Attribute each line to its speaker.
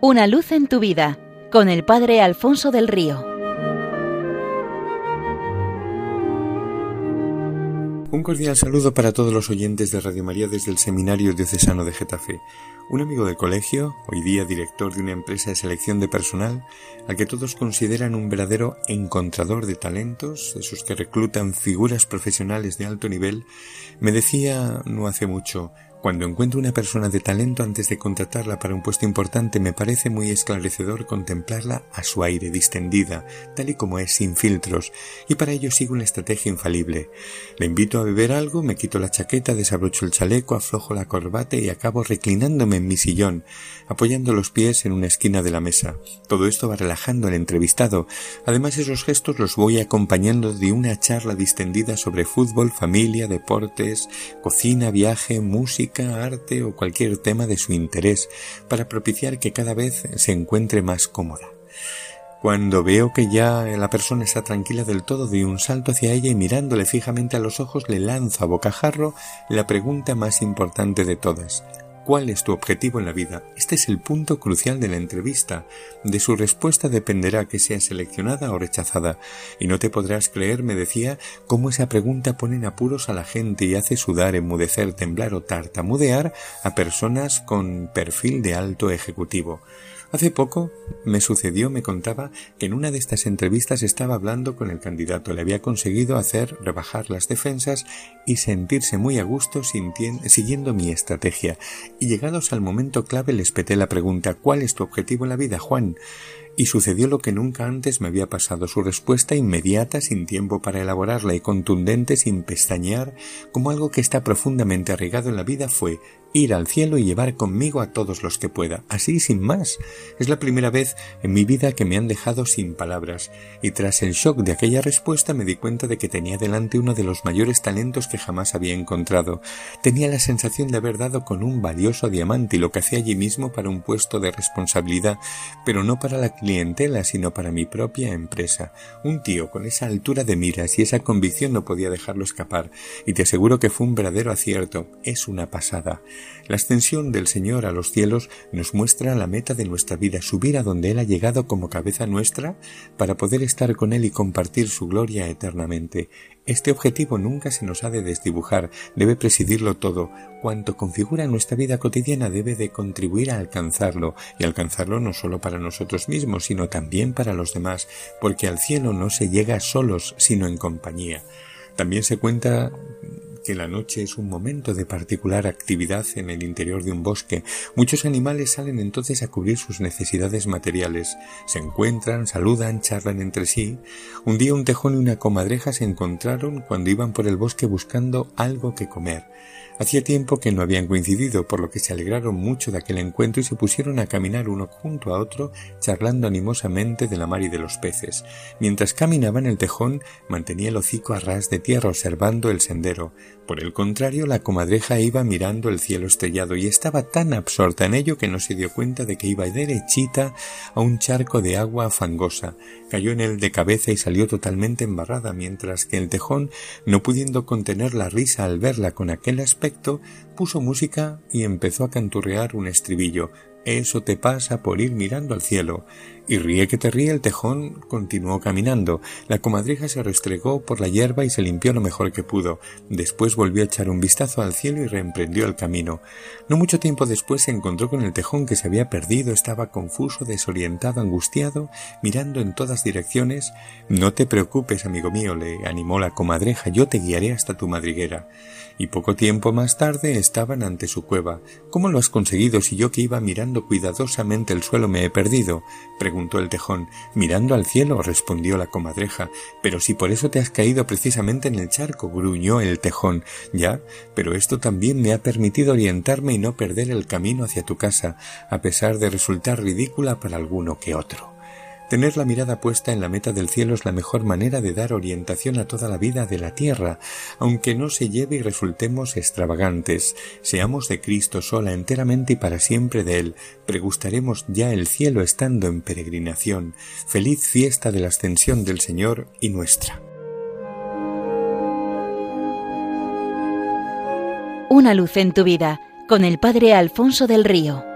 Speaker 1: Una luz en tu vida con el Padre Alfonso del Río.
Speaker 2: Un cordial saludo para todos los oyentes de Radio María desde el Seminario Diocesano de Getafe. Un amigo de colegio, hoy día director de una empresa de selección de personal, al que todos consideran un verdadero encontrador de talentos, esos que reclutan figuras profesionales de alto nivel, me decía no hace mucho, cuando encuentro una persona de talento antes de contratarla para un puesto importante me parece muy esclarecedor contemplarla a su aire, distendida, tal y como es, sin filtros, y para ello sigo una estrategia infalible. Le invito a beber algo, me quito la chaqueta, desabrocho el chaleco, aflojo la corbata y acabo reclinándome en mi sillón, apoyando los pies en una esquina de la mesa. Todo esto va relajando al entrevistado. Además esos gestos los voy acompañando de una charla distendida sobre fútbol, familia, deportes, cocina, viaje, música, arte o cualquier tema de su interés para propiciar que cada vez se encuentre más cómoda. Cuando veo que ya la persona está tranquila del todo, doy un salto hacia ella y mirándole fijamente a los ojos le lanzo a bocajarro la pregunta más importante de todas cuál es tu objetivo en la vida. Este es el punto crucial de la entrevista. De su respuesta dependerá que sea seleccionada o rechazada. Y no te podrás creer, me decía, cómo esa pregunta pone en apuros a la gente y hace sudar, enmudecer, temblar o tartamudear a personas con perfil de alto ejecutivo. Hace poco me sucedió, me contaba, que en una de estas entrevistas estaba hablando con el candidato. Le había conseguido hacer rebajar las defensas y sentirse muy a gusto siguiendo mi estrategia. Y llegados al momento clave les peté la pregunta ¿Cuál es tu objetivo en la vida, Juan? Y sucedió lo que nunca antes me había pasado. Su respuesta inmediata, sin tiempo para elaborarla y contundente, sin pestañear, como algo que está profundamente arraigado en la vida, fue ir al cielo y llevar conmigo a todos los que pueda, así sin más. Es la primera vez en mi vida que me han dejado sin palabras, y tras el shock de aquella respuesta me di cuenta de que tenía delante uno de los mayores talentos que jamás había encontrado. Tenía la sensación de haber dado con un valioso diamante y lo que hacía allí mismo para un puesto de responsabilidad, pero no para la clientela, sino para mi propia empresa. Un tío con esa altura de miras y esa convicción no podía dejarlo escapar, y te aseguro que fue un verdadero acierto. Es una pasada. La ascensión del Señor a los cielos nos muestra la meta de nuestra vida, subir a donde Él ha llegado como cabeza nuestra para poder estar con Él y compartir su gloria eternamente. Este objetivo nunca se nos ha de desdibujar, debe presidirlo todo. Cuanto configura nuestra vida cotidiana debe de contribuir a alcanzarlo, y alcanzarlo no solo para nosotros mismos, sino también para los demás, porque al cielo no se llega solos, sino en compañía. También se cuenta que la noche es un momento de particular actividad en el interior de un bosque. Muchos animales salen entonces a cubrir sus necesidades materiales. Se encuentran, saludan, charlan entre sí. Un día un tejón y una comadreja se encontraron cuando iban por el bosque buscando algo que comer. Hacía tiempo que no habían coincidido, por lo que se alegraron mucho de aquel encuentro y se pusieron a caminar uno junto a otro, charlando animosamente de la mar y de los peces. Mientras caminaban el tejón mantenía el hocico a ras de tierra observando el sendero. Por el contrario, la comadreja iba mirando el cielo estrellado y estaba tan absorta en ello que no se dio cuenta de que iba derechita a un charco de agua fangosa. Cayó en él de cabeza y salió totalmente embarrada, mientras que el tejón, no pudiendo contener la risa al verla con aquel aspecto, puso música y empezó a canturrear un estribillo. Eso te pasa por ir mirando al cielo. Y ríe que te ríe el tejón continuó caminando. La comadreja se restregó por la hierba y se limpió lo mejor que pudo. Después volvió a echar un vistazo al cielo y reemprendió el camino. No mucho tiempo después se encontró con el tejón que se había perdido, estaba confuso, desorientado, angustiado, mirando en todas direcciones. No te preocupes, amigo mío, le animó la comadreja, yo te guiaré hasta tu madriguera. Y poco tiempo más tarde estaban ante su cueva. ¿Cómo lo has conseguido si yo que iba mirando cuidadosamente el suelo me he perdido? Preguntó el tejón. Mirando al cielo, respondió la comadreja. Pero si por eso te has caído precisamente en el charco, gruñó el tejón. Ya, pero esto también me ha permitido orientarme y no perder el camino hacia tu casa, a pesar de resultar ridícula para alguno que otro. Tener la mirada puesta en la meta del cielo es la mejor manera de dar orientación a toda la vida de la tierra, aunque no se lleve y resultemos extravagantes. Seamos de Cristo sola, enteramente y para siempre de Él. Pregustaremos ya el cielo estando en peregrinación. Feliz fiesta de la ascensión del Señor y nuestra.
Speaker 1: Una luz en tu vida con el Padre Alfonso del Río.